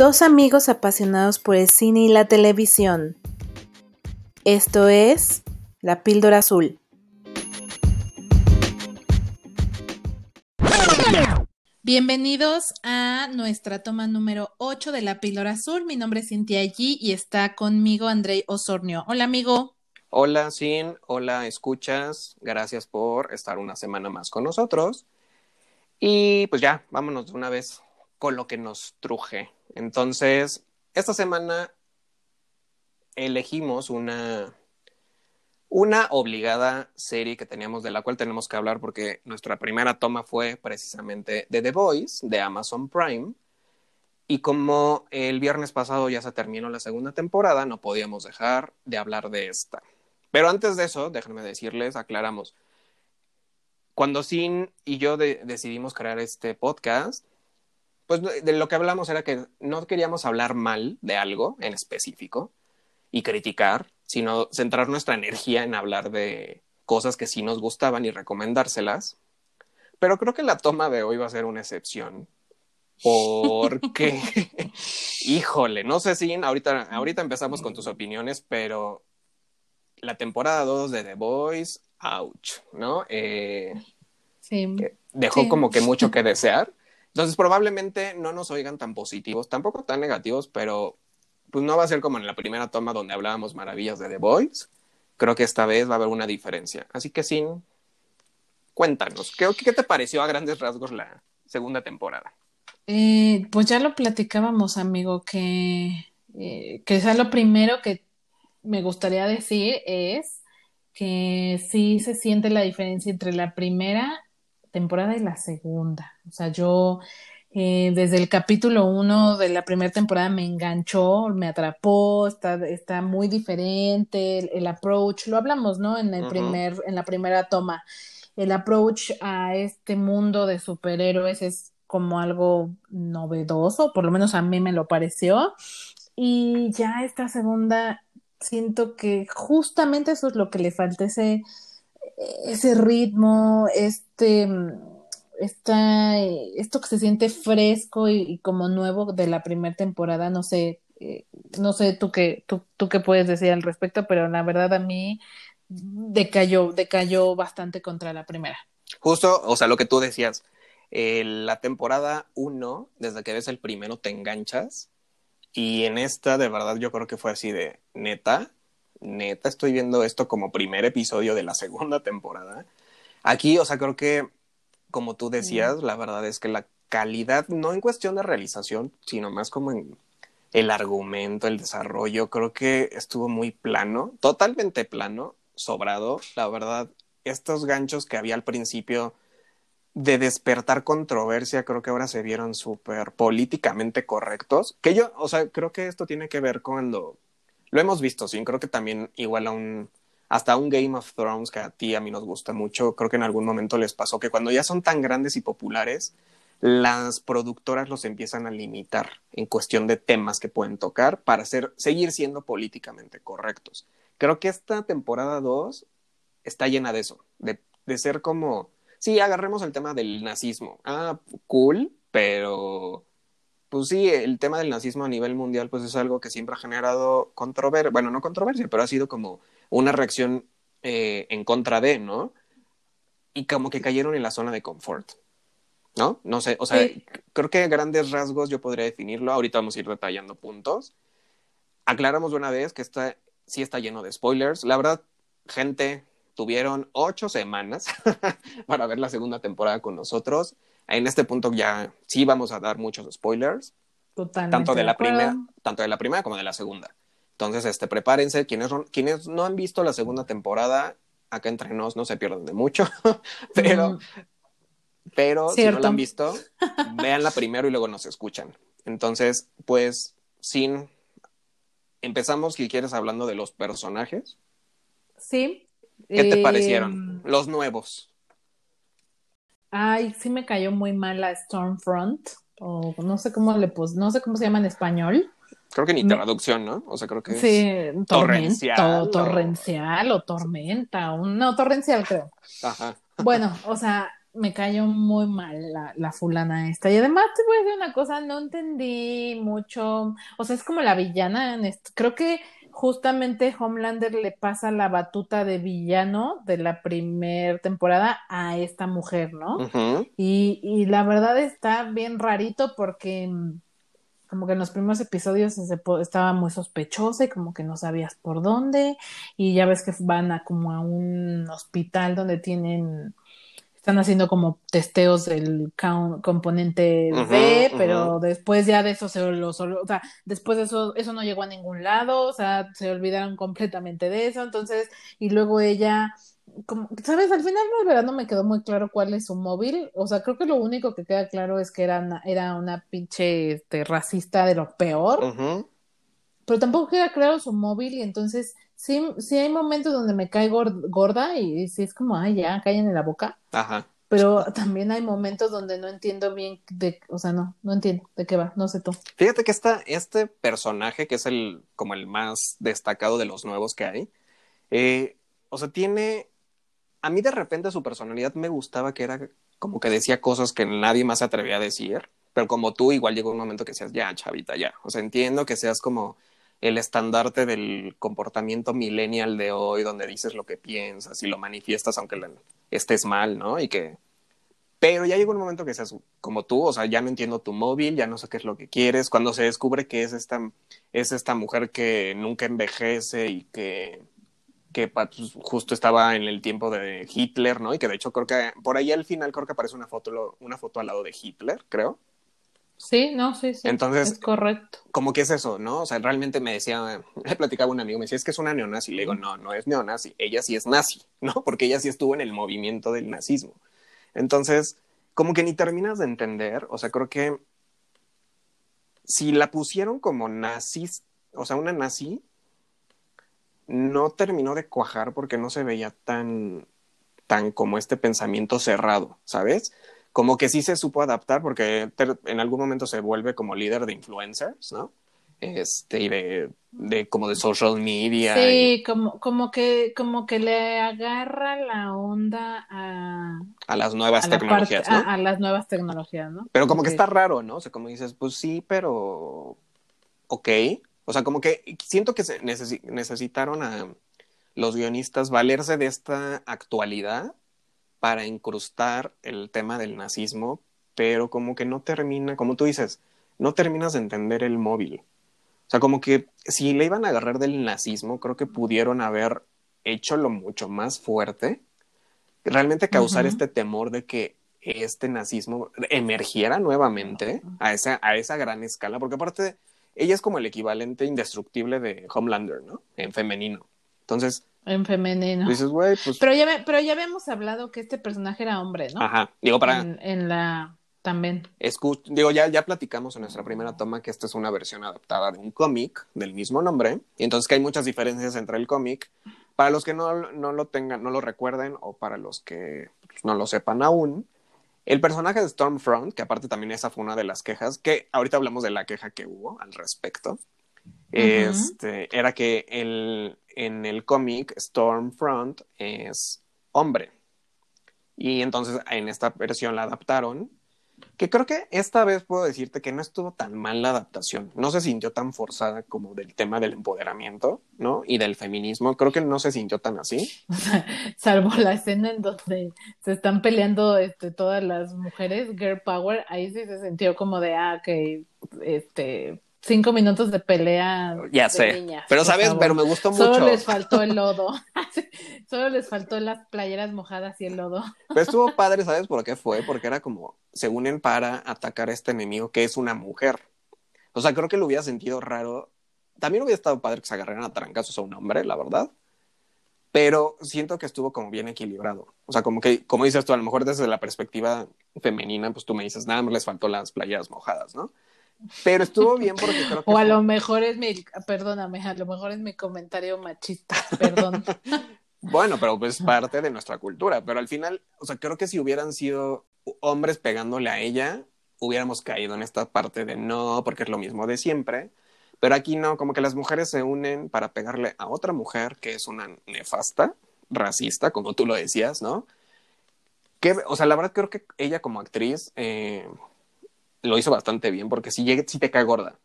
Dos amigos apasionados por el cine y la televisión. Esto es La Píldora Azul. Bienvenidos a nuestra toma número 8 de La Píldora Azul. Mi nombre es Cintia G y está conmigo Andrei Osornio. Hola, amigo. Hola, Sin. Hola, escuchas. Gracias por estar una semana más con nosotros. Y pues ya, vámonos de una vez con lo que nos truje. Entonces, esta semana elegimos una, una obligada serie que teníamos, de la cual tenemos que hablar porque nuestra primera toma fue precisamente de The Voice, de Amazon Prime. Y como el viernes pasado ya se terminó la segunda temporada, no podíamos dejar de hablar de esta. Pero antes de eso, déjenme decirles, aclaramos, cuando Sin y yo decidimos crear este podcast, pues de lo que hablamos era que no queríamos hablar mal de algo en específico y criticar, sino centrar nuestra energía en hablar de cosas que sí nos gustaban y recomendárselas. Pero creo que la toma de hoy va a ser una excepción. Porque, híjole, no sé si ahorita, ahorita empezamos con tus opiniones, pero la temporada 2 de The Boys ouch, ¿no? Eh, sí. Dejó como que mucho que desear. Entonces, probablemente no nos oigan tan positivos, tampoco tan negativos, pero pues no va a ser como en la primera toma donde hablábamos maravillas de The Boys. Creo que esta vez va a haber una diferencia. Así que, Sin, cuéntanos, ¿qué, qué te pareció a grandes rasgos la segunda temporada? Eh, pues ya lo platicábamos, amigo, que, eh, sea lo primero que me gustaría decir es que sí se siente la diferencia entre la primera temporada y la segunda. O sea, yo eh, desde el capítulo uno de la primera temporada me enganchó, me atrapó, está, está muy diferente, el, approach, lo hablamos, ¿no? En el primer, en la primera toma. El approach a este mundo de superhéroes es como algo novedoso, por lo menos a mí me lo pareció. Y ya esta segunda siento que justamente eso es lo que le falta, ese, ese ritmo, este, esta, esto que se siente fresco y, como nuevo de la primera temporada, no sé, eh, no sé tú qué, tú, tú qué puedes decir al respecto, pero la verdad a mí decayó, decayó bastante contra la primera. Justo, o sea, lo que tú decías, eh, la temporada uno, desde que ves el primero te enganchas, y en esta, de verdad, yo creo que fue así de neta, neta, estoy viendo esto como primer episodio de la segunda temporada. Aquí, o sea, creo que, como tú decías, la verdad es que la calidad, no en cuestión de realización, sino más como en el argumento, el desarrollo, creo que estuvo muy plano, totalmente plano, sobrado. La verdad, estos ganchos que había al principio de despertar controversia, creo que ahora se vieron súper políticamente correctos. Que yo, o sea, creo que esto tiene que ver cuando lo hemos visto, sí, creo que también igual a un hasta un Game of Thrones que a ti a mí nos gusta mucho, creo que en algún momento les pasó que cuando ya son tan grandes y populares, las productoras los empiezan a limitar en cuestión de temas que pueden tocar para ser, seguir siendo políticamente correctos. Creo que esta temporada 2 está llena de eso, de, de ser como sí, agarremos el tema del nazismo. Ah, cool, pero pues sí, el tema del nazismo a nivel mundial pues es algo que siempre ha generado controversia, bueno, no controversia, pero ha sido como una reacción eh, en contra de, ¿no? Y como que cayeron en la zona de confort, ¿no? No sé, o sea, creo que a grandes rasgos yo podría definirlo, ahorita vamos a ir detallando puntos. Aclaramos de una vez que está, sí está lleno de spoilers. La verdad, gente, tuvieron ocho semanas para ver la segunda temporada con nosotros. En este punto ya sí vamos a dar muchos spoilers. Totalmente. Tanto de la primera, tanto de la primera como de la segunda. Entonces, este, prepárense. Quienes, quienes no han visto la segunda temporada, acá entre nos no se pierden de mucho, pero, pero si no la han visto, véanla primero y luego nos escuchan. Entonces, pues, sin empezamos, si quieres, hablando de los personajes. Sí, ¿Qué te parecieron? Em, los nuevos. Ay, sí me cayó muy mal la Stormfront. O no sé cómo le pus, no sé cómo se llama en español. Creo que ni traducción, ¿no? O sea, creo que sí, torrencial. O... Torrencial o tormenta. no, torrencial creo. Ajá. Bueno, o sea, me cayó muy mal la, la fulana esta. Y además te voy a decir una cosa, no entendí mucho, o sea, es como la villana en esto. Creo que justamente Homelander le pasa la batuta de villano de la primera temporada a esta mujer, ¿no? y, y la verdad está bien rarito porque mm, como que en los primeros episodios estaba muy sospechosa y como que no sabías por dónde y ya ves que van a como a un hospital donde tienen están haciendo como testeos del componente B, pero después ya de eso se lo, o sea, después de eso, eso no llegó a ningún lado, o sea, se olvidaron completamente de eso, entonces, y luego ella, como, ¿sabes? Al final de verdad no me quedó muy claro cuál es su móvil, o sea, creo que lo único que queda claro es que era una, era una pinche este, racista de lo peor, pero tampoco queda claro su móvil y entonces sí, sí hay momentos donde me cae gorda y, sí es como, ay, ya, caen en la boca. Ajá. Pero también hay momentos donde no entiendo bien de, o sea, no, no entiendo de qué va, no sé tú. Fíjate que esta, este personaje, que es el, como el más destacado de los nuevos que hay, eh, o sea, tiene, a mí de repente su personalidad me gustaba que era como que decía cosas que nadie más se atrevía a decir, pero como tú igual llegó un momento que seas, ya, chavita, ya, o sea, entiendo que seas como el estandarte del comportamiento millennial de hoy, donde dices lo que piensas y lo manifiestas aunque estés mal, ¿no? Y que... Pero ya llegó un momento que seas como tú, o sea, ya no entiendo tu móvil, ya no sé qué es lo que quieres. Cuando se descubre que es esta, es esta mujer que nunca envejece y que, que pues, justo estaba en el tiempo de Hitler, ¿no? Y que de hecho creo que por ahí al final creo que aparece una foto, una foto al lado de Hitler, creo. Sí, no, sí, sí. Entonces, es correcto. Como que es eso, ¿no? O sea, realmente me decía, le platicaba un amigo, me decía, es que es una neonazi. Le digo, no, no es neonazi, ella sí es nazi, ¿no? Porque ella sí estuvo en el movimiento del nazismo. Entonces, como que ni terminas de entender, o sea, creo que si la pusieron como nazis, o sea, una nazi, no terminó de cuajar porque no se veía tan, tan como este pensamiento cerrado, ¿sabes? Como que sí se supo adaptar porque en algún momento se vuelve como líder de influencers, ¿no? Este, y de, de como de social media. Sí, como, como que, como que le agarra la onda a, a las nuevas tecnologías, ¿no? A, las nuevas tecnologías, ¿no? Pero como que está raro, ¿no? O sea, como dices, pues sí, pero ok. O sea, como que siento que se necesitaron a los guionistas valerse de esta actualidad para incrustar el tema del nazismo, pero como que no termina, como tú dices, no terminas de entender el móvil. O sea, como que si le iban a agarrar del nazismo, creo que pudieron haber hecho lo mucho más fuerte, realmente causar este temor de que este nazismo emergiera nuevamente a esa, a esa gran escala, porque aparte ella es como el equivalente indestructible de Homelander, ¿no? En femenino. Entonces, en femenino. Dices, güey, pues. Pero ya, pero ya habíamos hablado que este personaje era hombre, ¿no? Ajá. Digo, para. En, la. También. Digo, ya, ya platicamos en nuestra primera toma que esta es una versión adaptada de un cómic del mismo nombre. Y entonces que hay muchas diferencias entre el cómic. Para los que no, no lo tengan, no lo recuerden, o para los que pues, no lo sepan aún, el personaje de Stormfront, que aparte también esa fue una de las quejas, que ahorita hablamos de la queja que hubo al respecto, este, era que el, en el cómic Stormfront es hombre. Y entonces en esta versión la adaptaron. Que creo que esta vez puedo decirte que no estuvo tan mal la adaptación. No se sintió tan forzada como del tema del empoderamiento, ¿no? Y del feminismo. Creo que no se sintió tan así. salvo la escena en donde se están peleando este, todas las mujeres, Girl Power, ahí sí se sintió como de, ah, que, este, cinco minutos de pelea. Ya sé. pero sabes, pero me gustó mucho. Solo les faltó el lodo. Solo les faltó las playeras mojadas y el lodo. Pero estuvo padre, ¿sabes por qué fue? Porque era como, se unen para atacar a este enemigo que es una mujer. O sea, creo que lo hubiera sentido raro. También hubiera estado padre que se agarraran a trancazos a un hombre, la verdad. Pero siento que estuvo como bien equilibrado. O sea, como que, como dices tú, a lo mejor desde la perspectiva femenina, pues tú me dices, nada más les faltó las playeras mojadas, ¿no? Pero estuvo bien porque creo que. O a lo mejor es mi. Perdóname, a lo mejor es mi comentario machista, perdón. bueno, pero pues parte de nuestra cultura. Pero al final, o sea, creo que si hubieran sido hombres pegándole a ella, hubiéramos caído en esta parte de no, porque es lo mismo de siempre. Pero aquí no, como que las mujeres se unen para pegarle a otra mujer que es una nefasta, racista, como tú lo decías, ¿no? que, o sea, la verdad creo que ella como actriz eh, lo hizo bastante bien porque sí, llega- sí te cae gorda.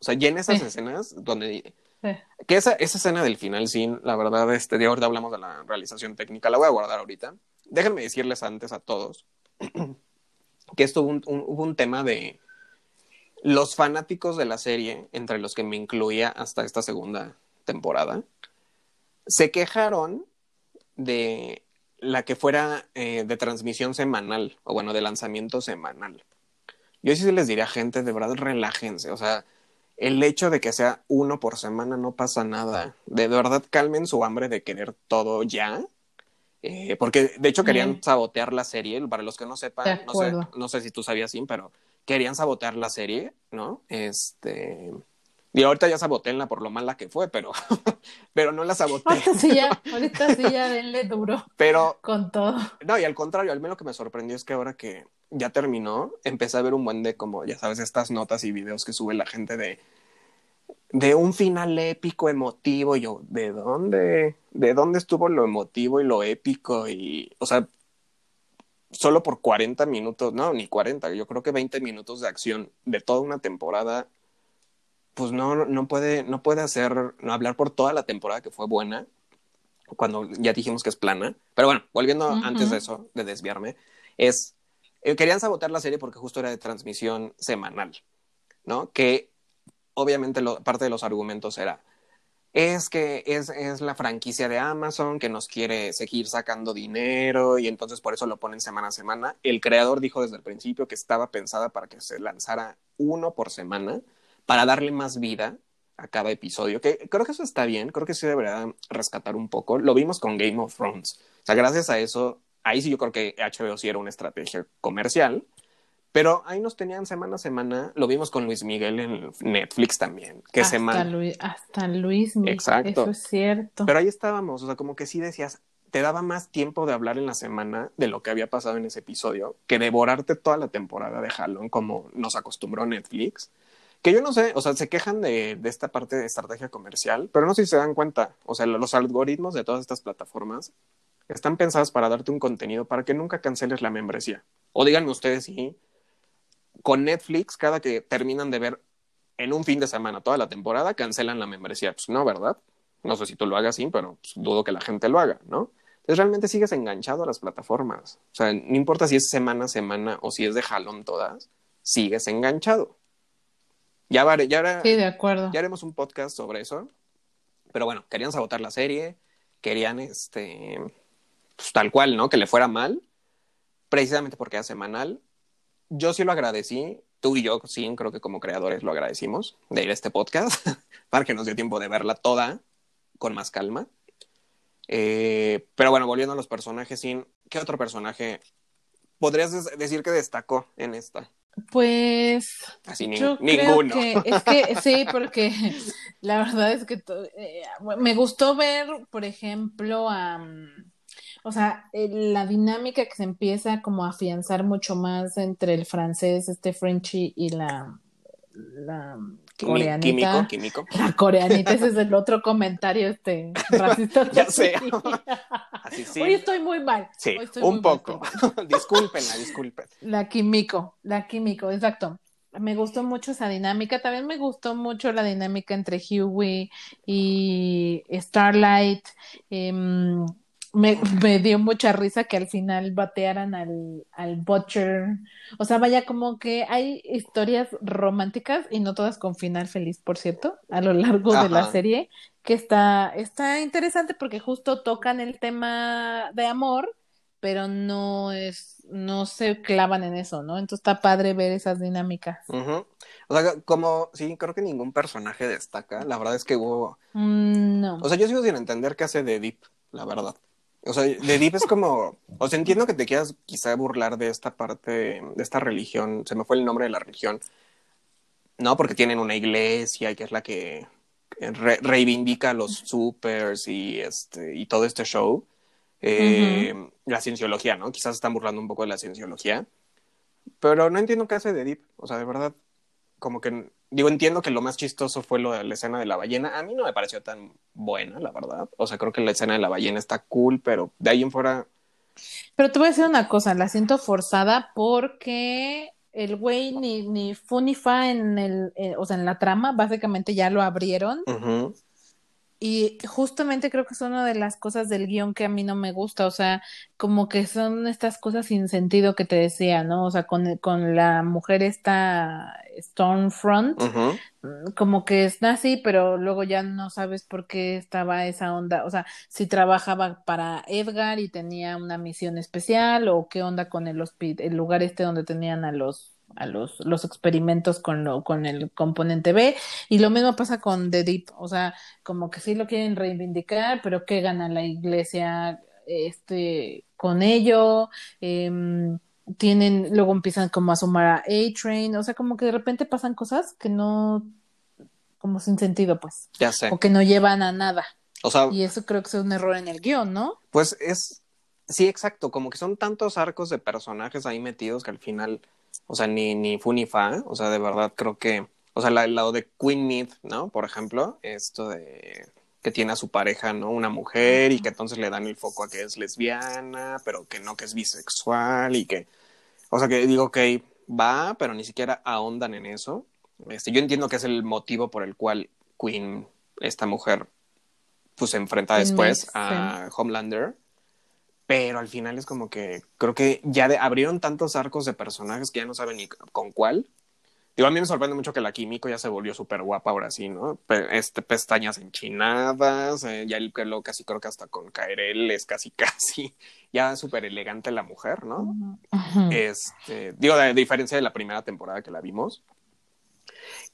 O sea, y en esas Sí. escenas donde... Sí. Que esa, esa escena del final, sí, la verdad, este, de ahorita hablamos de la realización técnica, la voy a guardar ahorita. Déjenme decirles antes a todos que esto hubo un, un- hubo un tema de los fanáticos de la serie, entre los que me incluía hasta esta segunda temporada, se quejaron de la que fuera eh, de transmisión semanal, o bueno, de lanzamiento semanal. Yo sí les diría, gente, de verdad, relájense. O sea, el hecho de que sea uno por semana no pasa nada. De verdad, calmen su hambre de querer todo ya. Eh, porque de hecho querían Mm. sabotear la serie. Para los que no sepan, no sé, acuerdo. no sé si tú sabías, sí, pero querían sabotear la serie, ¿no? Este. Y ahorita ya sabotenla por lo mala que fue, pero, pero no la saboteé. Ahorita sí ya, ahorita sí ya denle duro Pero con todo. no, y al contrario, al menos lo que me sorprendió es que ahora que ya terminó, empecé a ver un buen de como, ya sabes, estas notas y videos que sube la gente de de un final épico, emotivo, yo, ¿de dónde? ¿De dónde estuvo lo emotivo y lo épico? Y, o sea, solo por 40 minutos, no, ni 40, yo creo que 20 minutos de acción de toda una temporada, pues no, no puede, no puede hacer, no hablar por toda la temporada que fue buena, cuando ya dijimos que es plana. Pero bueno, volviendo antes de eso, de desviarme, es, eh, querían sabotear la serie porque justo era de transmisión semanal, ¿no? Que obviamente parte de los argumentos era, es que es, es la franquicia de Amazon que nos quiere seguir sacando dinero y entonces por eso lo ponen semana a semana. El creador dijo desde el principio que estaba pensada para que se lanzara uno por semana para darle más vida a cada episodio, que creo que eso está bien, creo que sí debería rescatar un poco. Lo vimos con Game of Thrones. O sea, gracias a eso, ahí sí yo creo que HBO sí era una estrategia comercial, pero ahí nos tenían semana a semana. Lo vimos con Luis Miguel en Netflix también, que hasta, semana. Luis, hasta Luis Miguel, Exacto. Eso es cierto. Pero ahí estábamos, o sea, como que sí decías, te daba más tiempo de hablar en la semana de lo que había pasado en ese episodio que devorarte toda la temporada de Halloween como nos acostumbró Netflix. Que yo no sé, o sea, se quejan de, de esta parte de estrategia comercial, pero no sé si se dan cuenta, o sea, los algoritmos de todas estas plataformas están pensadas para darte un contenido para que nunca canceles la membresía. O díganme ustedes si con Netflix, cada que terminan de ver en un fin de semana toda la temporada, cancelan la membresía. Pues no, ¿verdad? No sé si tú lo hagas así, pero pues, dudo que la gente lo haga, ¿no? Entonces realmente sigues enganchado a las plataformas. O sea, no importa si es semana a semana o si es de jalón todas, sigues enganchado. Ya, vare- ya, hará- Sí, de acuerdo. ya haremos un podcast sobre eso. Pero bueno, querían sabotar la serie, querían este, pues, tal cual, ¿no? Que le fuera mal, precisamente porque era semanal. Yo sí lo agradecí, tú y yo, sí, creo que como creadores lo agradecimos de ir a este podcast, para que nos dio tiempo de verla toda con más calma. Eh, pero bueno, volviendo a los personajes, sin ¿qué otro personaje podrías decir que destacó en esta? Pues Así ni- yo ninguno. creo que es que sí, porque la verdad es que eh, me gustó ver, por ejemplo, a, o sea, la dinámica que se empieza como a afianzar mucho más entre el francés, este Frenchy y la, coreanita. Químico, químico. La coreanita, ese es el otro comentario este racista. Ya sé. Así sí. Hoy estoy muy mal. Sí, un mal, poco. perdón. Discúlpenla, disculpen. La químico, la químico, exacto. Me gustó mucho esa dinámica. También me gustó mucho la dinámica entre Huey y Starlight. Em, me, me dio mucha risa que al final batearan al, al Butcher. O sea, vaya, como que hay historias románticas y no todas con final feliz, por cierto, a lo largo de la serie, que está, está interesante porque justo tocan el tema de amor, pero no es, no se clavan en eso, ¿no? Entonces está padre ver esas dinámicas. O sea, como, sí, creo que ningún personaje destaca. La verdad es que hubo. Mm, no. O sea, yo sigo sin entender qué hace de Deep, la verdad. O sea, de Deep es como. O sea, entiendo que te quieras quizá burlar de esta parte, de esta religión. Se me fue el nombre de la religión. No, porque tienen una iglesia que es la que re- reivindica los supers y, este, y todo este show. Eh, La cienciología, ¿no? Quizás están burlando un poco de la cienciología. Pero no entiendo qué hace de Deep. O sea, de verdad, como que. Digo, entiendo que lo más chistoso fue lo de la escena de la ballena. A mí no me pareció tan buena, la verdad. O sea, creo que la escena de la ballena está cool, pero de ahí en fuera. Pero te voy a decir una cosa, la siento forzada porque el güey ni, ni Funifa en el, o sea, en la trama, básicamente ya lo abrieron. Y justamente creo que es una de las cosas del guion que a mí no me gusta, o sea, como que son estas cosas sin sentido que te decía, ¿no? O sea, con, con la mujer esta Stormfront, mm, como que es así, pero luego ya no sabes por qué estaba esa onda, o sea, si trabajaba para Edgar y tenía una misión especial, o qué onda con el, el lugar este donde tenían a los a los, los experimentos con, lo, con el componente B. Y lo mismo pasa con The Deep, o sea, como que sí lo quieren reivindicar, pero ¿qué gana la iglesia este, con ello? Em, tienen, luego empiezan como a sumar a A-Train, o sea, como que de repente pasan cosas que no, como sin sentido, pues. Ya sé. O que no llevan a nada. O sea, y eso creo que es un error en el guion, ¿no? Pues es, sí, exacto, como que son tantos arcos de personajes ahí metidos que al final o sea, ni, ni fu ni fa, o sea, de verdad creo que, o sea, el lado de Queen Mead, ¿no? Por ejemplo, esto de que tiene a su pareja, ¿no? Una mujer y que entonces le dan el foco a que es lesbiana, pero que no, que es bisexual y que, o sea, que digo, que va, pero ni siquiera ahondan en eso. Este, yo entiendo que es el motivo por el cual Queen, esta mujer, pues se enfrenta después a Homelander, pero al final es como que creo que ya abrieron tantos arcos de personajes que ya no saben ni con cuál. Digo, a mí me sorprende mucho que la Químico ya se volvió súper guapa ahora sí, ¿no? este, pestañas enchinadas, eh, ya el pelo casi creo que hasta con Kairel es casi casi, ya súper elegante la mujer, ¿no? Este, digo, de, diferencia de la primera temporada que la vimos,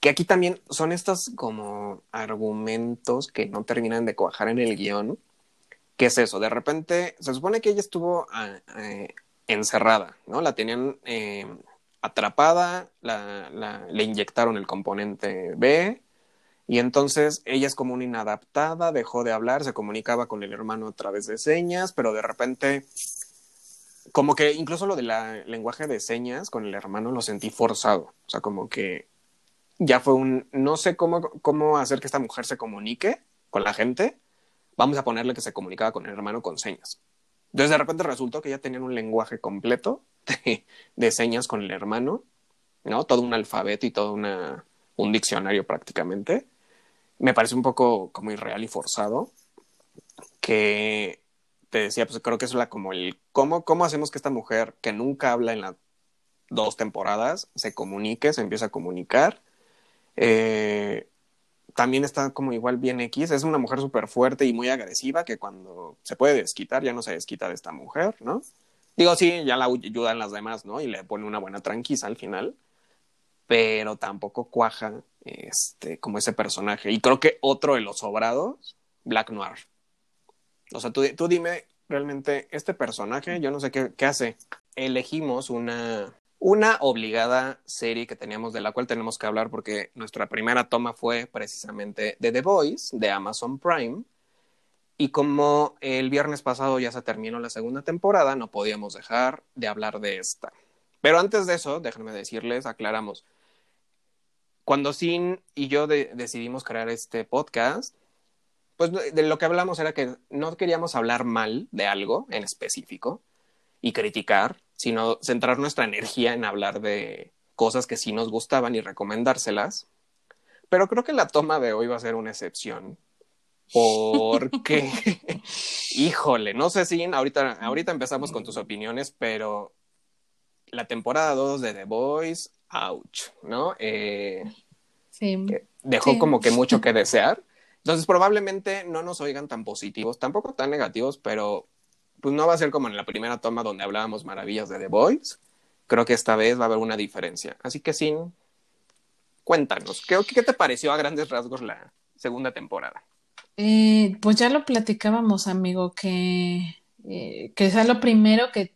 que aquí también son estos como argumentos que no terminan de cuajar en el guion, ¿Qué es eso? De repente, se supone que ella estuvo ah, eh, encerrada, ¿no? La tenían eh, atrapada, le inyectaron el componente B, y entonces ella es como una inadaptada, dejó de hablar, se comunicaba con el hermano a través de señas, pero de repente, como que incluso lo del lenguaje de señas con el hermano lo sentí forzado. O sea, como que ya fue un, no sé cómo, cómo hacer que esta mujer se comunique con la gente, vamos a ponerle que se comunicaba con el hermano con señas. Entonces de repente resultó que ya tenían un lenguaje completo de, señas con el hermano, ¿no? Todo un alfabeto y todo una, un diccionario prácticamente. Me parece un poco como irreal y forzado, que te decía, pues creo que es la, como el, ¿cómo, ¿cómo hacemos que esta mujer que nunca habla en las dos temporadas se comunique, se empieza a comunicar? Eh, también está como igual bien X, es una mujer súper fuerte y muy agresiva que cuando se puede desquitar ya no se desquita de esta mujer, ¿no? Digo, sí, ya la ayudan las demás, ¿no? Y le pone una buena tranquisa al final, pero tampoco cuaja este, como ese personaje. Y creo que otro de los sobrados, Black Noir. O sea, tú, tú dime realmente, este personaje, yo no sé qué, qué hace. Elegimos una, una obligada serie que teníamos de la cual tenemos que hablar porque nuestra primera toma fue precisamente de The Voice de Amazon Prime. Y como el viernes pasado ya se terminó la segunda temporada, no podíamos dejar de hablar de esta. Pero antes de eso, déjenme decirles, aclaramos. Cuando Sin y yo decidimos crear este podcast, pues de lo que hablamos era que no queríamos hablar mal de algo en específico y criticar, sino centrar nuestra energía en hablar de cosas que sí nos gustaban y recomendárselas. Pero creo que la toma de hoy va a ser una excepción. Porque, híjole, no sé si ahorita, ahorita empezamos con tus opiniones, pero la temporada 2 de The Boys, ouch, ¿no? Eh, sí. Dejó como que mucho que desear. Entonces, probablemente no nos oigan tan positivos, tampoco tan negativos, pero pues no va a ser como en la primera toma donde hablábamos maravillas de The Boys. Creo que esta vez va a haber una diferencia. Así que sin, cuéntanos, ¿qué, qué te pareció a grandes rasgos la segunda temporada? Eh, pues ya lo platicábamos, amigo, que, eh, sea lo primero que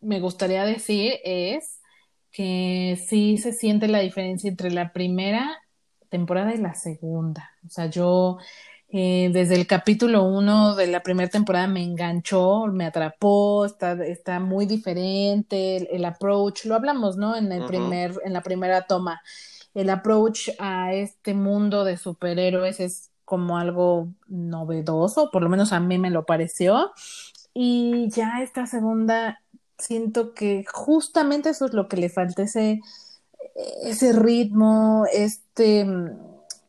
me gustaría decir es que sí se siente la diferencia entre la primera temporada y la segunda. O sea, yo eh, desde el capítulo uno de la primera temporada me enganchó, me atrapó, está, está muy diferente, el, approach, lo hablamos, ¿no? En el primer, en la primera toma. El approach a este mundo de superhéroes es como algo novedoso, por lo menos a mí me lo pareció. y ya esta segunda siento que justamente eso es lo que le falta, ese, ese ritmo, este,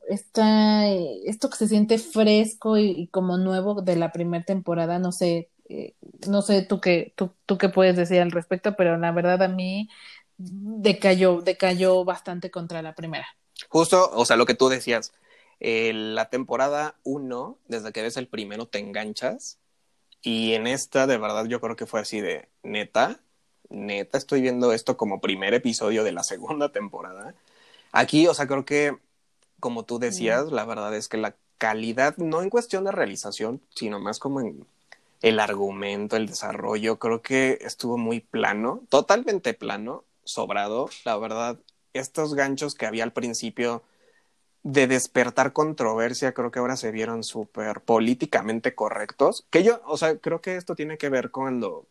esta, esto que se siente fresco y, como nuevo de la primera temporada, no sé, eh, no sé tú qué, tú, tú qué puedes decir al respecto, pero la verdad a mí decayó, decayó bastante contra la primera. Justo, o sea, lo que tú decías, eh, la temporada 1, desde que ves el primero te enganchas, y en esta de verdad yo creo que fue así de neta, neta, estoy viendo esto como primer episodio de la segunda temporada. Aquí, o sea, creo que, como tú decías, la verdad es que la calidad, no en cuestión de realización, sino más como en el argumento, el desarrollo, creo que estuvo muy plano, totalmente plano, sobrado. La verdad, estos ganchos que había al principio de despertar controversia, creo que ahora se vieron súper políticamente correctos. Que yo, o sea, creo que esto tiene que ver con lo.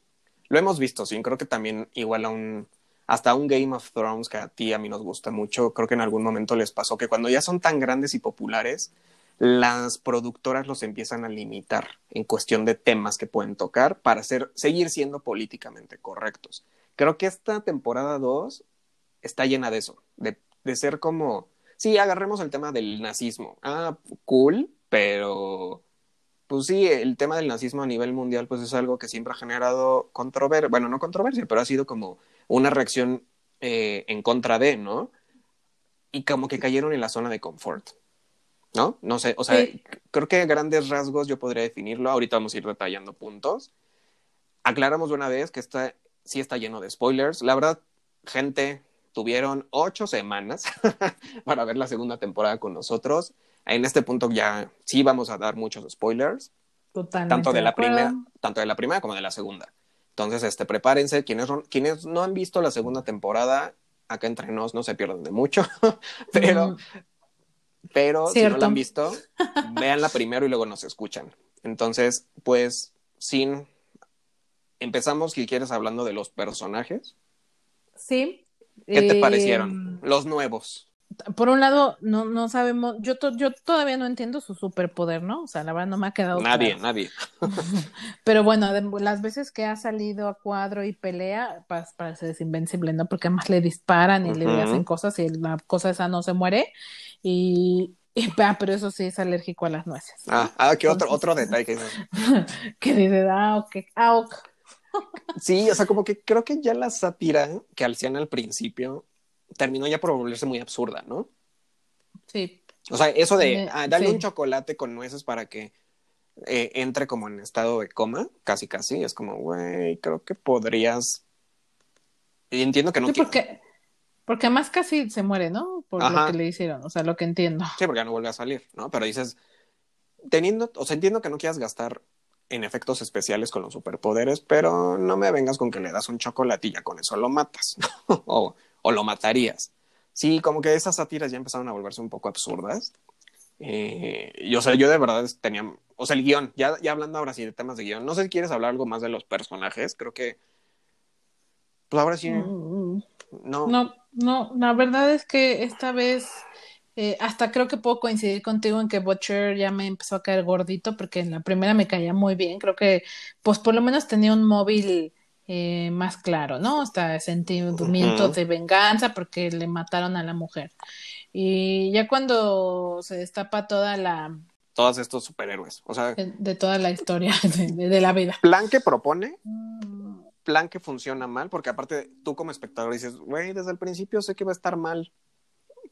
Lo hemos visto, sí. Creo que también, igual a un. Hasta un Game of Thrones que a ti, a mí nos gusta mucho, creo que en algún momento les pasó que cuando ya son tan grandes y populares, las productoras los empiezan a limitar en cuestión de temas que pueden tocar para ser, seguir siendo políticamente correctos. Creo que esta temporada 2 está llena de eso, de, de ser como, sí, agarremos el tema del nazismo. Ah, cool, pero pues sí, el tema del nazismo a nivel mundial pues es algo que siempre ha generado controversia, bueno, no controversia, pero ha sido como una reacción eh, en contra de, ¿no? Y como que cayeron en la zona de confort. ¿no? No sé, o sea, creo que grandes rasgos yo podría definirlo. Ahorita vamos a ir detallando puntos. Aclaramos de una vez que está, sí está lleno de spoilers. La verdad, gente, tuvieron ocho semanas para ver la segunda temporada con nosotros. En este punto ya sí vamos a dar muchos spoilers. Totalmente tanto de la primera, tanto de la primera como de la segunda. Entonces, este, prepárense. Quienes, quienes no han visto la segunda temporada, acá entre nos no se pierden de mucho, pero mm. Pero si no la han visto, véanla primero y luego nos escuchan. Entonces, pues, sin. Empezamos, si quieres, hablando de los personajes. Sí. ¿Qué te parecieron? Em, los nuevos. Por un lado, no, no sabemos, yo, yo todavía no entiendo su superpoder, ¿no? O sea, la verdad no me ha quedado. Nadie, nadie. Pero bueno, las veces que ha salido a cuadro y pelea, parece invencible, ¿no? Porque además le disparan y le hacen cosas y la cosa esa no se muere. Y, ah, pero eso sí es alérgico a las nueces. Ah, ah que otro, otro detalle que que dice, ah, ok, ah, ok. sí, o sea, como que creo que ya la sátira que hacían al principio terminó ya por volverse muy absurda, ¿no? Sí. O sea, eso de ah, darle un chocolate con nueces para que eh, entre como en estado de coma, casi casi, es como, güey, creo que podrías. Y entiendo que no. Sí, porque, porque además casi se muere, ¿no? Por lo que le hicieron, o sea, lo que entiendo. Sí, porque ya no vuelve a salir, ¿no? Pero dices, teniendo, o sea, entiendo que no quieras gastar en efectos especiales con los superpoderes, pero no me vengas con que le das un chocolate y ya con eso lo matas, o, o, lo matarías. Sí, como que esas sátiras ya empezaron a volverse un poco absurdas. Eh, y o sea, yo de verdad tenía, o sea, el guion, ya, ya hablando ahora sí de temas de guion, no sé si quieres hablar algo más de los personajes, creo que, pues ahora sí, mm, no. No, no, la verdad es que esta vez eh, hasta creo que puedo coincidir contigo en que Butcher ya me empezó a caer gordito porque en la primera me caía muy bien. Creo que, pues por lo menos tenía un móvil eh, más claro, ¿no? Hasta sentimiento de venganza porque le mataron a la mujer. Y ya cuando se destapa toda la... Todos estos superhéroes, o sea... De, toda la historia de, la vida. Plan que propone, mm. plan que funciona mal, porque aparte tú como espectador dices, güey, desde el principio sé que va a estar mal,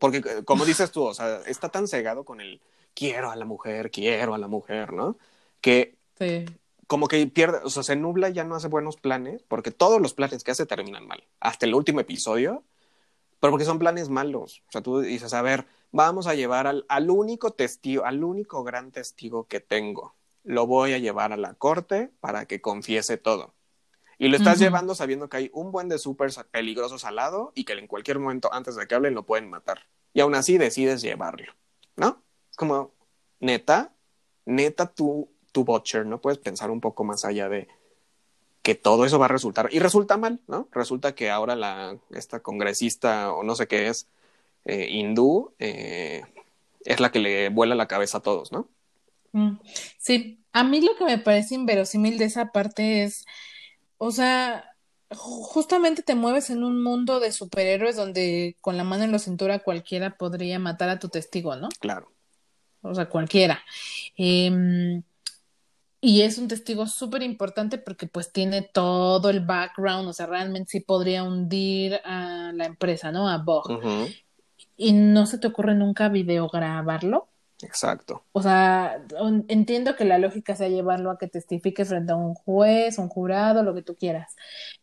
porque eh, como dices tú, o sea, está tan cegado con el quiero a la mujer, quiero a la mujer, ¿no? Que como que pierde, o sea, se nubla y ya no hace buenos planes, porque todos los planes que hace terminan mal. Hasta el último episodio, pero porque son planes malos. O sea, tú dices, a ver, vamos a llevar al, al único testigo, al único gran testigo que tengo. Lo voy a llevar a la corte para que confiese todo. Y lo estás llevando sabiendo que hay un buen de súper peligrosos al lado y que en cualquier momento antes de que hablen lo pueden matar. Y aún así decides llevarlo, ¿no? Es como, neta, neta tú, tu Butcher, ¿no? Puedes pensar un poco más allá de que todo eso va a resultar. Y resulta mal, ¿no? Resulta que ahora la, esta congresista o no sé qué es, eh, hindú, eh, es la que le vuela la cabeza a todos, ¿no? Mm, Sí, a mí lo que me parece inverosímil de esa parte es, o sea, ju- justamente te mueves en un mundo de superhéroes donde con la mano en la cintura cualquiera podría matar a tu testigo, ¿no? Claro. O sea, cualquiera. Em, y es un testigo súper importante porque pues tiene todo el background, o sea, realmente sí podría hundir a la empresa, ¿no? A. Ujú, Y no se te ocurre nunca videograbarlo. Exacto. O sea, entiendo que la lógica sea llevarlo a que testifique frente a un juez, un jurado, lo que tú quieras,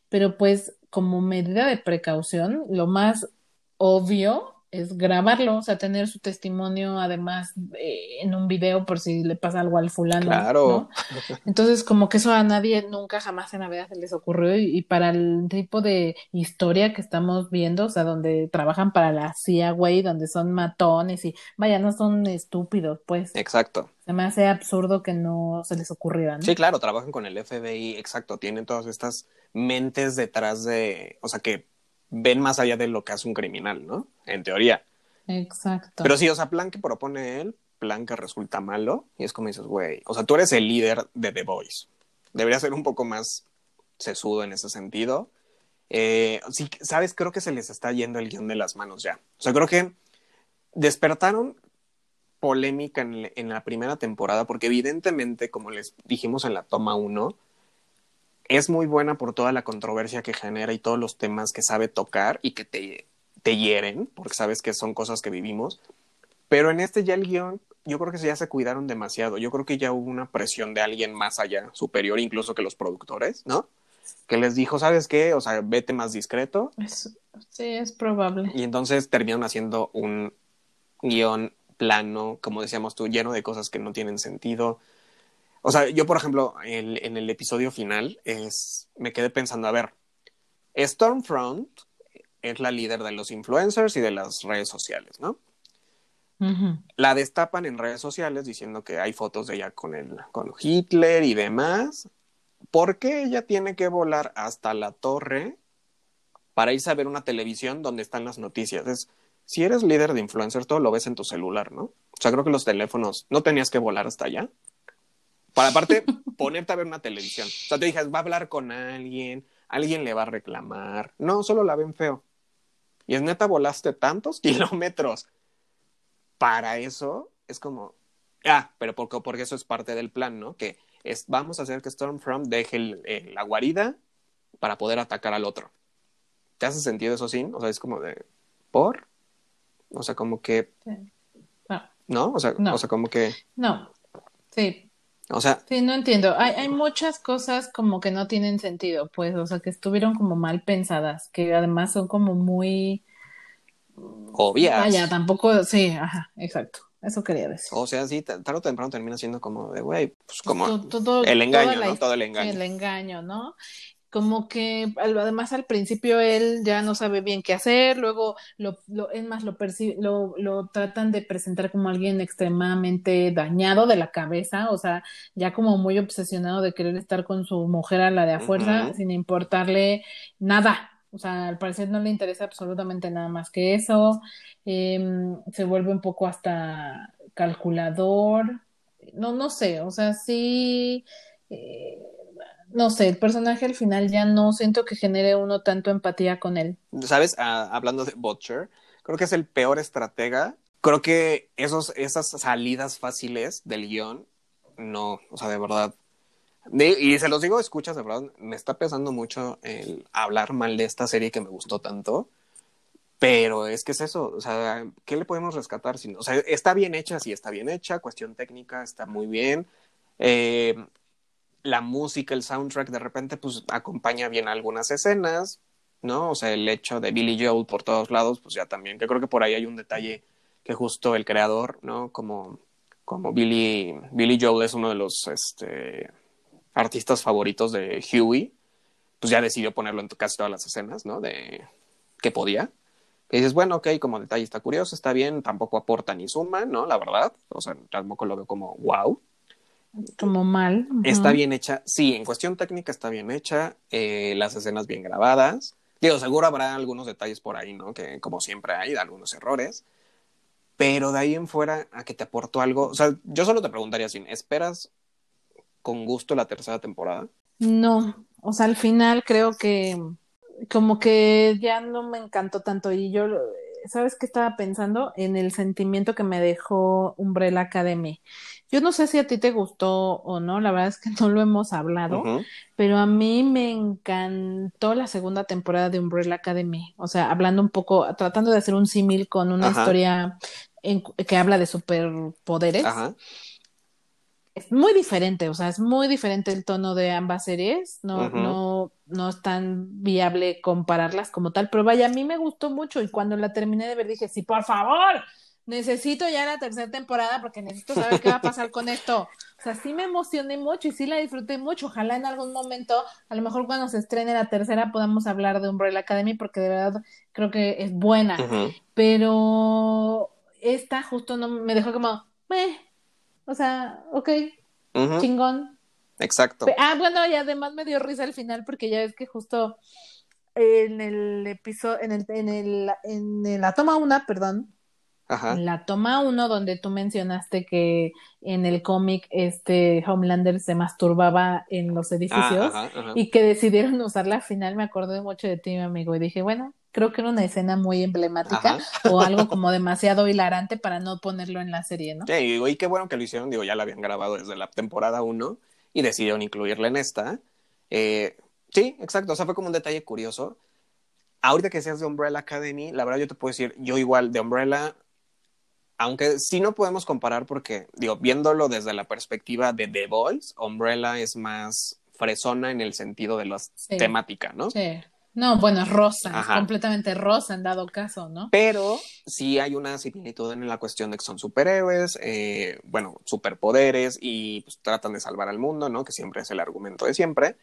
pero pues como medida de precaución, lo más obvio es grabarlo, o sea, tener su testimonio además eh, en un video por si le pasa algo al fulano, Claro. ¿no? Entonces, como que eso a nadie nunca jamás en la vida se les ocurrió y, y para el tipo de historia que estamos viendo, o sea, donde trabajan para la CIA, güey, donde son matones y vaya, no son estúpidos, pues. Exacto. Se me hace absurdo que no se les ocurriera, ¿no? Sí, claro, trabajan con el FBI, exacto, tienen todas estas mentes detrás de, o sea, que ven más allá de lo que hace un criminal, ¿no? En teoría. Exacto. Pero sí, o sea, plan que propone él, plan que resulta malo, y es como dices, güey, o sea, tú eres el líder de The Voice. Debería ser un poco más sesudo en ese sentido. Eh, sí, sabes, creo que se les está yendo el guion de las manos ya. O sea, creo que despertaron polémica en, en la primera temporada, porque evidentemente, como les dijimos en la toma 1, es muy buena por toda la controversia que genera y todos los temas que sabe tocar y que te, te hieren, porque sabes que son cosas que vivimos. Pero en este ya el guion, yo creo que ya se cuidaron demasiado. Yo creo que ya hubo una presión de alguien más allá, superior incluso que los productores, ¿no? Que les dijo, ¿sabes qué? O sea, vete más discreto. Es- sí, es probable. Y entonces terminaron haciendo un guion plano, como decíamos tú, lleno de cosas que no tienen sentido. O sea, yo, por ejemplo, en el episodio final, es, me quedé pensando, a ver, Stormfront es la líder de los influencers y de las redes sociales, ¿no? La destapan en redes sociales diciendo que hay fotos de ella con, el, con Hitler y demás. ¿Por qué ella tiene que volar hasta la torre para irse a ver una televisión donde están las noticias? Es, si eres líder de influencers, todo lo ves en tu celular, ¿no? O sea, creo que los teléfonos, no tenías que volar hasta allá. Para aparte, ponerte a ver una televisión. O sea, te dijas, va a hablar con alguien, alguien le va a reclamar. No, solo la ven feo. Y es neta, volaste tantos kilómetros. Para eso es como, ah, pero porque, porque eso es parte del plan, ¿no? Que es, vamos a hacer que Stormfront deje el- el- la guarida para poder atacar al otro. ¿Te hace sentido eso, sí? O sea, es como de, ¿por? O sea, como que, No, ¿no? O sea, No. o sea como que, no. Sí, o sea, sí, no entiendo. Hay, hay muchas cosas como que no tienen sentido, pues, o sea, que estuvieron como mal pensadas, que además son como muy... obvias. Vaya, tampoco, sí, ajá, exacto. Eso quería decir. O sea, sí, tarde o temprano termina siendo como de, güey, pues como To- todo- el engaño, la ¿no? Todo el engaño. el engaño, ¿no? Como que además al principio él ya no sabe bien qué hacer, luego lo, lo es más, lo, lo, lo tratan de presentar como alguien extremadamente dañado de la cabeza, o sea, ya como muy obsesionado de querer estar con su mujer a la de a fuerza, sin importarle nada. O sea, al parecer no le interesa absolutamente nada más que eso. Em, se vuelve un poco hasta calculador. No, no sé, o sea, sí, eh, no sé, el personaje al final ya no siento que genere uno tanto empatía con él. ¿Sabes? Ah, hablando de Butcher, creo que es el peor estratega. Creo que esos, esas salidas fáciles del guion, no, o sea, de verdad. Y se los digo, escuchas, de verdad, me está pesando mucho el hablar mal de esta serie que me gustó tanto. Pero es que es eso, o sea, ¿qué le podemos rescatar? Si no- o sea, está bien hecha, sí está bien hecha, cuestión técnica está muy bien. Eh, la música, el soundtrack, de repente, pues acompaña bien algunas escenas, ¿no? O sea, el hecho de Billy Joel por todos lados, pues ya también, que creo que por ahí hay un detalle que justo el creador, ¿no? Como, como Billy, Billy Joel es uno de los este, artistas favoritos de Huey, pues ya decidió ponerlo en casi todas las escenas, ¿no? De que podía. Que dices, bueno, ok, como detalle está curioso, está bien, tampoco aporta ni suma, ¿no? La verdad, o sea, tampoco lo veo como wow. Como mal. ujú. Está bien hecha, sí, en cuestión técnica está bien hecha, eh, las escenas bien grabadas. Digo, seguro habrá algunos detalles por ahí, ¿no? Que como siempre hay, algunos errores. pero de ahí en fuera a que te aportó algo, o sea, yo solo te preguntaría si ¿esperas con gusto la tercera temporada? No, o sea, al final creo que como que ya no me encantó tanto y yo, ¿sabes qué estaba pensando? En el sentimiento que me dejó Umbrella Academy. Yo no sé si a ti te gustó o no, la verdad es que no lo hemos hablado, pero a mí me encantó la segunda temporada de Umbrella Academy. O sea, hablando un poco, tratando de hacer un símil con una historia que habla de superpoderes. Ajá. Es muy diferente, o sea, es muy diferente el tono de ambas series, no, no, no es tan viable compararlas como tal, pero vaya, a mí me gustó mucho y cuando la terminé de ver dije, sí, por favor, necesito ya la tercera temporada porque necesito saber qué va a pasar con esto. O sea, sí me emocioné mucho y sí la disfruté mucho. Ojalá en algún momento, a lo mejor cuando se estrene la tercera, podamos hablar de Umbrella Academy porque de verdad creo que es buena. Pero esta justo no me dejó como, meh, o sea, ok, chingón. Exacto. Ah, bueno, y además me dio risa al final porque ya ves que justo en el episodio, en el, en el, en la toma una, perdón, Ajá. La toma uno, donde tú mencionaste que en el cómic este Homelander se masturbaba en los edificios ah, y que decidieron usarla al final, me acordé mucho de ti, mi amigo, y dije, bueno, creo que era una escena muy emblemática o algo como demasiado hilarante para no ponerlo en la serie, ¿no? Sí, y qué bueno que lo hicieron, digo, ya la habían grabado desde la temporada 1 y decidieron incluirla en esta. Eh, sí, exacto, o sea, fue como un detalle curioso. Ahorita que seas de Umbrella Academy, la verdad yo te puedo decir, yo igual de Umbrella, aunque sí no podemos comparar porque, digo, viéndolo desde la perspectiva de The Boys, Umbrella es más fresona en el sentido de la temática, ¿no? Sí. No, bueno, es rosa, completamente rosa en dado caso, ¿no? Pero sí hay una similitud en la cuestión de que son superhéroes, eh, bueno, superpoderes y pues, tratan de salvar al mundo, ¿no? Que siempre es el argumento de siempre.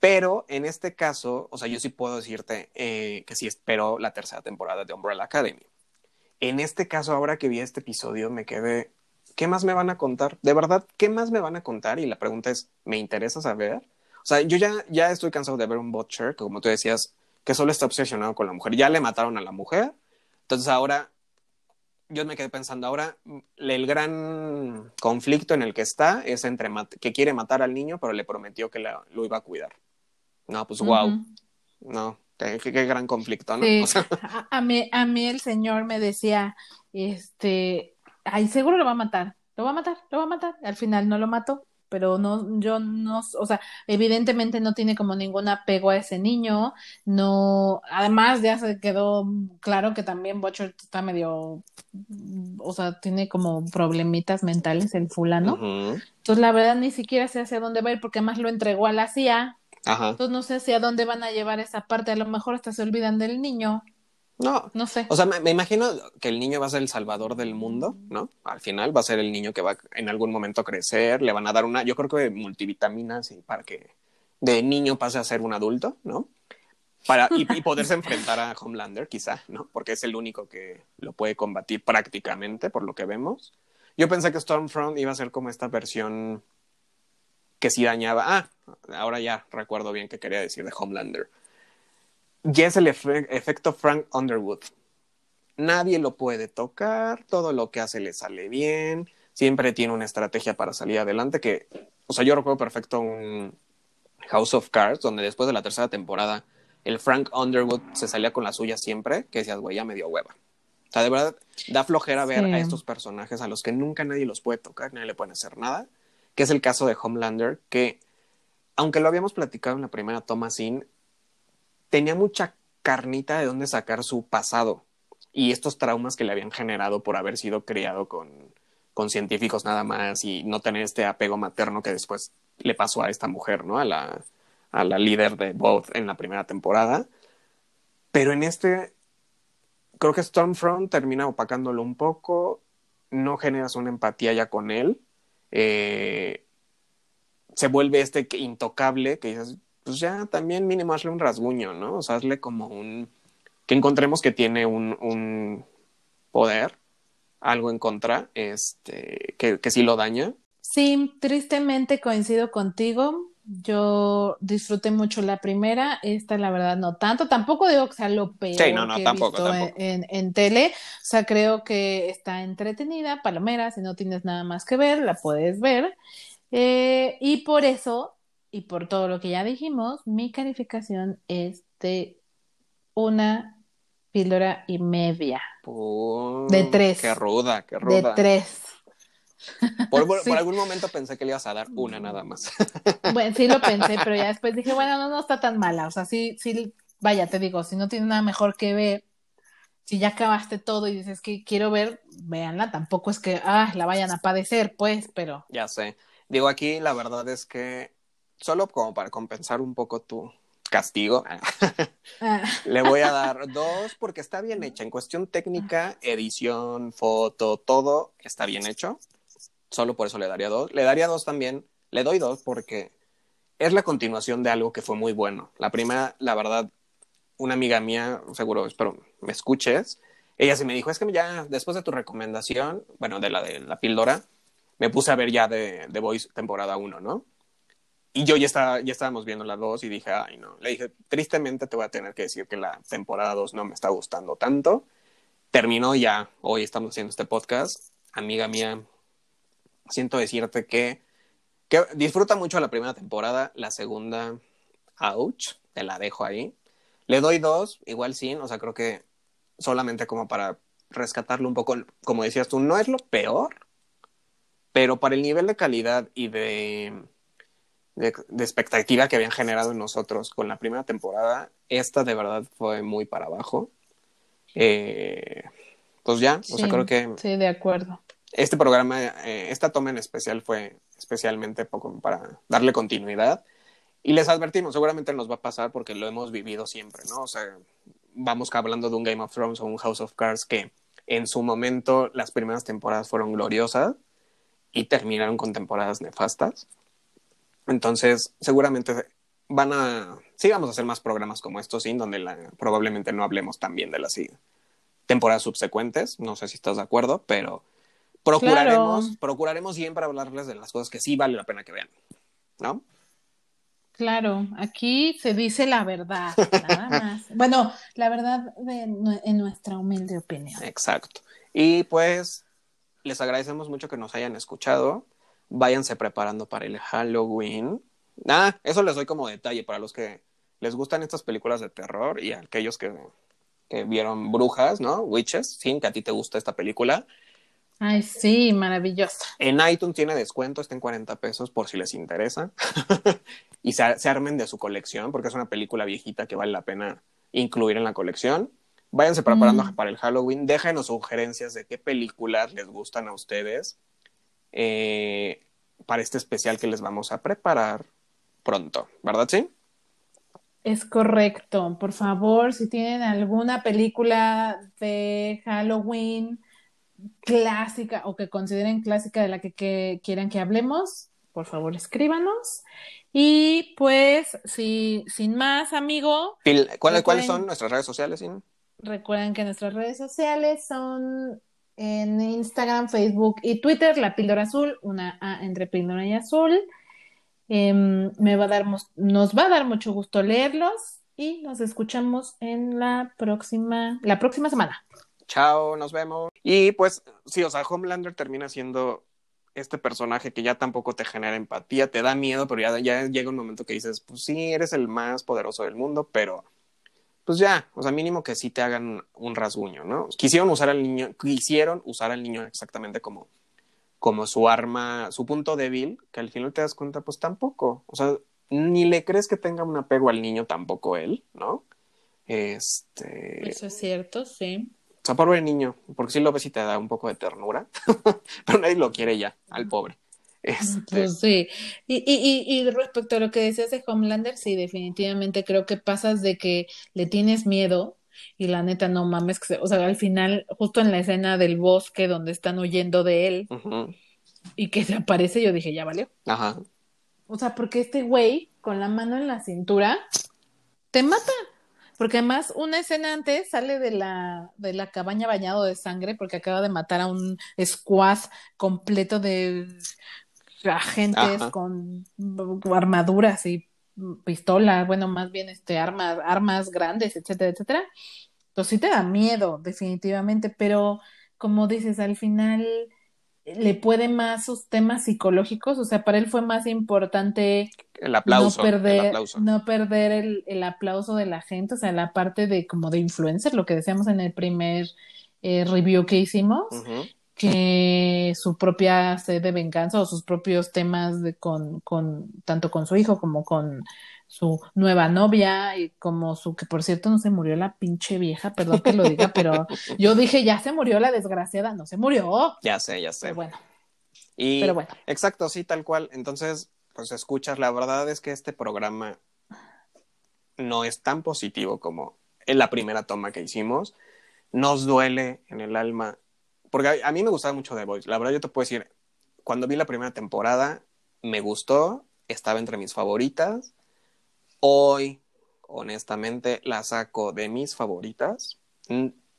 Pero en este caso, o sea, yo sí puedo decirte eh, que sí espero la tercera temporada de Umbrella Academy. En este caso, ahora que vi este episodio, me quedé, ¿qué más me van a contar? De verdad, ¿qué más me van a contar? Y la pregunta es, ¿me interesa saber? O sea, yo ya, ya estoy cansado de ver un Butcher, que como tú decías, que solo está obsesionado con la mujer. Ya le mataron a la mujer. Entonces ahora, yo me quedé pensando, ahora el gran conflicto en el que está es entre que quiere matar al niño, pero le prometió que lo iba a cuidar. No, pues wow. No, qué, gran conflicto, ¿no? a, mí, a mí el señor me decía, este, ay, seguro lo va a matar, lo va a matar, lo va a matar. Al final no lo mató pero no, yo no, o sea, evidentemente no tiene como ningún apego a ese niño, no, además ya se quedó claro que también Butcher está medio, o sea, tiene como problemitas mentales el fulano, entonces la verdad ni siquiera sé hacia dónde va a ir porque además lo entregó a la CIA, entonces no sé hacia dónde van a llevar esa parte, a lo mejor hasta se olvidan del niño. No, no sé. O sea, me, imagino que el niño va a ser el salvador del mundo, ¿no? Al final va a ser el niño que va en algún momento a crecer, le van a dar una, yo creo que multivitaminas y para que de niño pase a ser un adulto, ¿no? Para, y, poderse enfrentar a Homelander, quizá, ¿no? Porque es el único que lo puede combatir prácticamente, por lo que vemos. Yo pensé que Stormfront iba a ser como esta versión que sí dañaba. Ah, ahora ya recuerdo bien qué quería decir de Homelander ya es el efecto Frank Underwood. Nadie lo puede tocar, todo lo que hace le sale bien, siempre tiene una estrategia para salir adelante que, o sea, yo recuerdo perfecto un House of Cards, donde después de la tercera temporada el Frank Underwood se salía con la suya siempre, que decías, güey, ya me dio hueva. O sea, de verdad, da flojera ver a estos personajes a los que nunca nadie los puede tocar, nadie le puede hacer nada, que es el caso de Homelander, que, aunque lo habíamos platicado en la primera toma sin, tenía mucha carnita de dónde sacar su pasado y estos traumas que le habían generado por haber sido criado con, con científicos nada más y no tener este apego materno que después le pasó a esta mujer, ¿no? A la, a la líder de Both en la primera temporada. Pero en este, creo que Stormfront termina opacándolo un poco, no generas una empatía ya con él, eh, se vuelve este intocable que dices, pues ya también mínimo hazle un rasguño, ¿no? O sea, hazle como un, que encontremos que tiene un, un poder, algo en contra, este, que, que sí lo daña. Sí, tristemente coincido contigo. Yo disfruté mucho la primera, esta la verdad no tanto, tampoco digo que sea lo peor Sí, no, no, que he tampoco, visto tampoco. En, tele, o sea, creo que está entretenida, palomera, si no tienes nada más que ver, la puedes ver, Eh, y por eso, y por todo lo que ya dijimos, mi calificación es de una píldora y media, De tres. Qué ruda, qué de ruda. tres. Por, por- Sí. por algún momento pensé que le ibas a dar una nada más. Bueno, sí lo pensé, pero ya después dije, bueno, no, no está tan mala. O sea, sí, sí, vaya, te digo, si no tienes nada mejor que ver, si ya acabaste todo y dices que quiero ver, véanla. Tampoco es que, ah, la vayan a padecer, pues, pero Ya sé. Digo, aquí la verdad es que solo como para compensar un poco tu castigo, ah, le voy a dar dos porque está bien hecha. En cuestión técnica, edición, foto, todo está bien hecho. Solo por eso le daría dos. Le daría dos también. Le doy dos porque es la continuación de algo que fue muy bueno. La primera, la verdad, una amiga mía, seguro, espero me escuches, ella sí me dijo, es que ya después de tu recomendación, bueno, de la de la píldora, me puse a ver ya de, de Voice temporada 1, ¿no? Y yo ya, estaba, ya estábamos viendo la 2 y dije, ay, no. Le dije, tristemente te voy a tener que decir que la temporada 2 no me está gustando tanto. Terminó ya, hoy estamos haciendo este podcast. Amiga mía, siento decirte que, que disfruta mucho la primera temporada, la segunda, ouch, te la dejo ahí. Le doy dos, igual sí, o sea, creo que solamente como para rescatarlo un poco, como decías tú, no es lo peor, pero para el nivel de calidad y de, de, de expectativa que habían generado en nosotros con la primera temporada, esta de verdad fue muy para abajo. Eh, pues ya, o sea, sí, creo que sí, de acuerdo. Este programa, eh, esta toma en especial fue especialmente poco para darle continuidad. Y les advertimos, seguramente nos va a pasar porque lo hemos vivido siempre, ¿no? O sea, vamos hablando de un Game of Thrones o un House of Cards que en su momento las primeras temporadas fueron gloriosas y terminaron con temporadas nefastas. Entonces, seguramente van a, sí vamos a hacer más programas como estos, sí, donde la, probablemente no hablemos también de las temporadas subsecuentes, no sé si estás de acuerdo, pero procuraremos, Claro. procuraremos siempre hablarles de las cosas que sí vale la pena que vean, ¿no? Claro, aquí se dice la verdad, nada más. Bueno, la verdad de, en nuestra humilde opinión. Exacto. Y pues Ay, sí, maravillosa. En iTunes tiene descuento, está en 40 pesos por si les interesa. y se, se armen de su colección, porque es una película viejita que vale la pena incluir en la colección. Váyanse preparando Mm. para el Halloween. Déjenos sugerencias de qué películas les gustan a ustedes eh, para este especial que les vamos a preparar pronto, ¿verdad? Sí. Es correcto. Por favor, si tienen alguna película de Halloween clásica o que consideren clásica de la que, que quieran que hablemos, por favor escríbanos. Y pues, si, sin más, amigo, ¿Cuáles, ¿Cuáles Recuerden- son nuestras redes sociales? Sin? recuerden que nuestras redes sociales son en Instagram, Facebook y Twitter, la píldora azul, una A entre píldora y azul. Em, me va a dar, nos va a dar mucho gusto leerlos y nos escuchamos en la próxima, la próxima semana. Chao, nos vemos. Y pues, sí, o sea, Homelander termina siendo este personaje que ya tampoco te genera empatía, te da miedo, pero ya, llega un momento que dices, pues sí, eres el más poderoso del mundo, pero pues ya, o sea, mínimo que sí te hagan un rasguño, ¿no? Quisieron usar al niño, quisieron usar al niño exactamente como, como su arma, su punto débil, que al final te das cuenta, pues tampoco, o sea, ni le crees que tenga un apego al niño tampoco él, ¿no? Este, Eso es cierto, sí. O sea, pobre niño, porque sí lo ves y te da un poco de ternura, pero nadie lo quiere ya, al pobre. Este, Pues sí. Y, y, y, respecto a lo que decías de Homelander, sí, definitivamente creo que pasas de que le tienes miedo y la neta no mames, que se- o sea, al final, justo en la escena del bosque donde están huyendo de él y que se aparece, yo dije, ya valió. ajá, O sea, porque este güey con la mano en la cintura te mata. Porque además una escena antes sale de la, de la cabaña bañado de sangre porque acaba de matar a un squad completo de agentes con armaduras y pistolas, bueno, más bien este armas, armas grandes, etcétera, etcétera. Pues sí te da miedo, definitivamente, pero como dices, al final le puede más sus temas psicológicos, o sea, para él fue más importante el aplauso, no perder, el aplauso. No perder el, el, aplauso de la gente, o sea, la parte de como de influencer, lo que decíamos en el primer eh, review que hicimos, que su propia sed de venganza o sus propios temas de con, con tanto con su hijo como con su nueva novia y como su que por cierto no se murió la pinche vieja, perdón que lo diga, pero yo dije ya se murió la desgraciada, no se murió. Ya sé, ya sé. Pero bueno. Y pero bueno. exacto, sí, tal cual. Entonces, pues escuchas, la verdad es que este programa no es tan positivo como en la primera toma que hicimos. Nos duele en el alma. Porque a, mí me gustaba mucho The Voice. La verdad, yo te puedo decir, cuando vi la primera temporada, me gustó, estaba entre mis favoritas Hoy, honestamente, la saco de mis favoritas.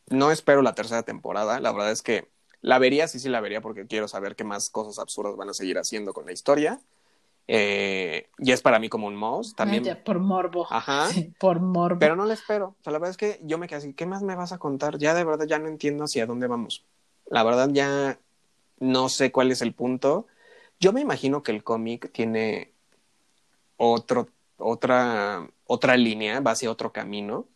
No espero la tercera temporada. La verdad es que la vería, sí, sí la vería, porque quiero saber qué más cosas absurdas van a seguir haciendo con la historia. Eh, y es para mí como un mouse. También. Ay, por morbo. Ajá. Sí, por morbo. Pero no la espero. O sea, la verdad es que yo me quedé así, ¿qué más me vas a contar? Ya de verdad ya no entiendo hacia dónde vamos. La verdad ya no sé cuál es el punto. Yo me imagino que el cómic tiene otro otra, otra línea, va hacia otro camino.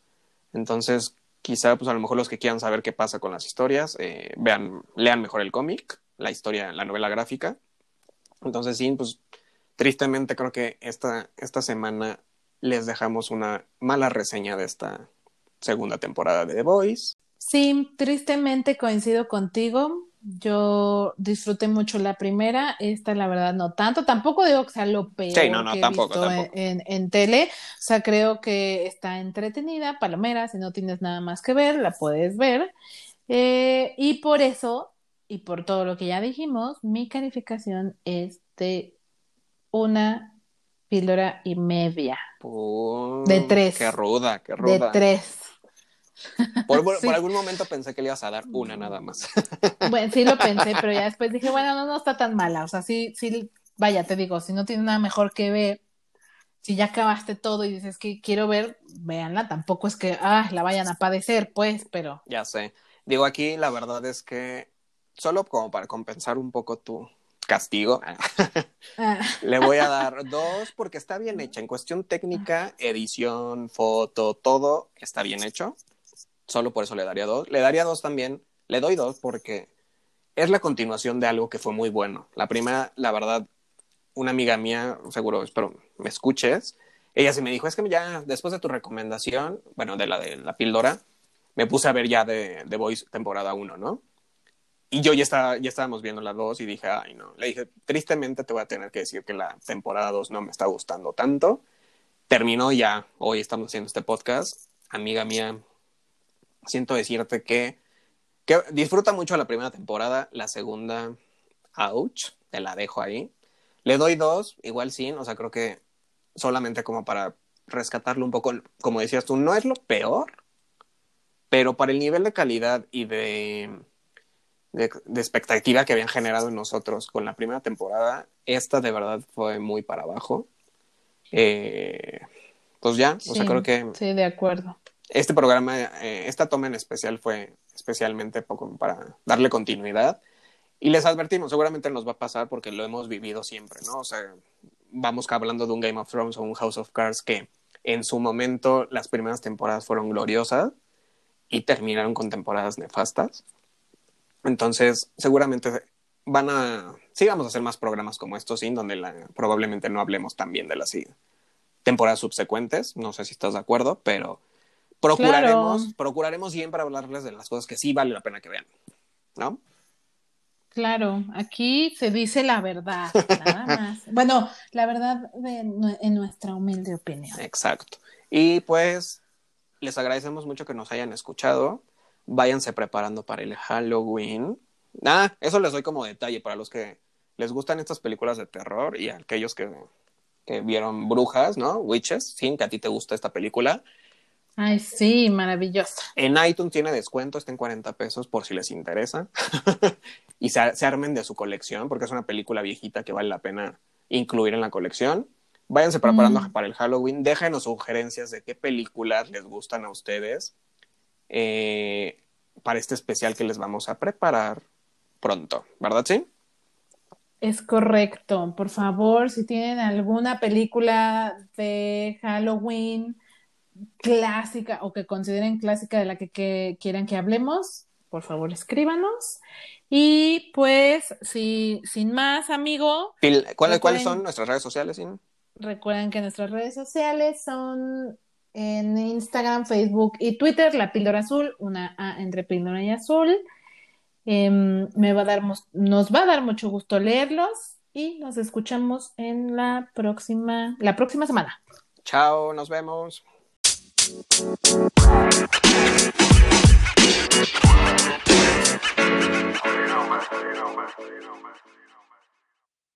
Entonces, quizá, pues a lo mejor los que quieran saber qué pasa con las historias, eh, vean, lean mejor el cómic, la historia, la novela gráfica. Entonces, sí, pues tristemente creo que esta, esta semana les dejamos una mala reseña de esta segunda temporada de The Voice. Sí, tristemente coincido contigo. Yo disfruté mucho la primera, esta la verdad no tanto, tampoco digo que sea lo peor sí, no, no, que he tampoco, visto tampoco. En, en, tele, o sea, creo que está entretenida, palomera, si no tienes nada más que ver, la puedes ver, eh, y por eso, y por todo lo que ya dijimos, mi calificación es de una píldora y media. De tres. Qué ruda, qué ruda. De tres. Por, por, Sí. por, algún momento pensé que le ibas a dar una nada más. Bueno, sí lo pensé, pero ya después dije, bueno, no, no está tan mala. O sea, sí, sí, vaya, te digo, si no tienes nada mejor que ver, si ya acabaste todo y dices que quiero ver, véanla. Tampoco es que, ah, la vayan a padecer, pues, pero. ya sé. Digo, aquí la verdad es que solo como para compensar un poco tu castigo, ah, le voy a dar dos porque está bien hecha. En cuestión técnica, edición, foto, todo está bien hecho. Solo por eso le daría dos. Le daría dos también. Le doy dos porque es la continuación de algo que fue muy bueno. La primera, la verdad, una amiga mía, seguro, espero me escuches, ella sí me dijo, es que ya después de tu recomendación, bueno, de la de la píldora, me puse a ver ya de, de Voice temporada 1, ¿no? Y yo ya, estaba, ya estábamos viendo la 2 y dije, ay, no. Le dije, tristemente te voy a tener que decir que la temporada 2 no me está gustando tanto. Terminó ya, hoy estamos haciendo este podcast. Amiga mía, siento decirte que, que disfruta mucho la primera temporada, la segunda, ouch, te la dejo ahí. Le doy dos, igual sí, o sea, creo que solamente como para rescatarlo un poco, como decías tú, no es lo peor, pero para el nivel de calidad y de, de, de, expectativa que habían generado en nosotros con la primera temporada, esta de verdad fue muy para abajo. Eh, pues ya, sí, o sea, creo que... Sí, de acuerdo. Este programa, eh, esta toma en especial fue especialmente poco para darle continuidad. Y les advertimos, seguramente nos va a pasar porque lo hemos vivido siempre, ¿no? O sea, vamos hablando de un Game of Thrones o un House of Cards que en su momento las primeras temporadas fueron gloriosas y terminaron con temporadas nefastas. Entonces, seguramente van a, sí vamos a hacer más programas como estos, sí, donde la, probablemente no hablemos también de las temporadas subsecuentes, no sé si estás de acuerdo, pero procuraremos, claro. procuraremos siempre hablarles de las cosas que sí vale la pena que vean, ¿no? Claro, aquí se dice la verdad, nada más. bueno, la verdad de, en nuestra humilde opinión. Exacto. Y pues les agradecemos mucho que nos hayan escuchado. Váyanse preparando para el Halloween. Ah, eso les doy como detalle para los que les gustan estas películas de terror y aquellos que, que vieron Brujas, ¿no? Witches, sí, que a ti te gusta esta película. Ay, sí, maravillosa. En iTunes tiene descuento, está en 40 pesos por si les interesa. y se, se, armen de su colección, porque es una película viejita que vale la pena incluir en la colección. Váyanse preparando mm. para el Halloween. Déjenos sugerencias de qué películas les gustan a ustedes eh, para este especial que les vamos a preparar pronto, ¿verdad, sí? Es correcto. Por favor, si tienen alguna película de Halloween clásica o que consideren clásica de la que, quieran que hablemos, por favor escríbanos. Y pues, si, sin más, amigo. ¿Cuáles, ¿Cuáles son nuestras redes sociales? Recuerden que nuestras redes sociales son en Instagram, Facebook y Twitter, la píldora azul, una A entre píldora y azul. Em, me va a nos va a dar mucho gusto leerlos y nos escuchamos en la próxima, la próxima semana. Chao, nos vemos.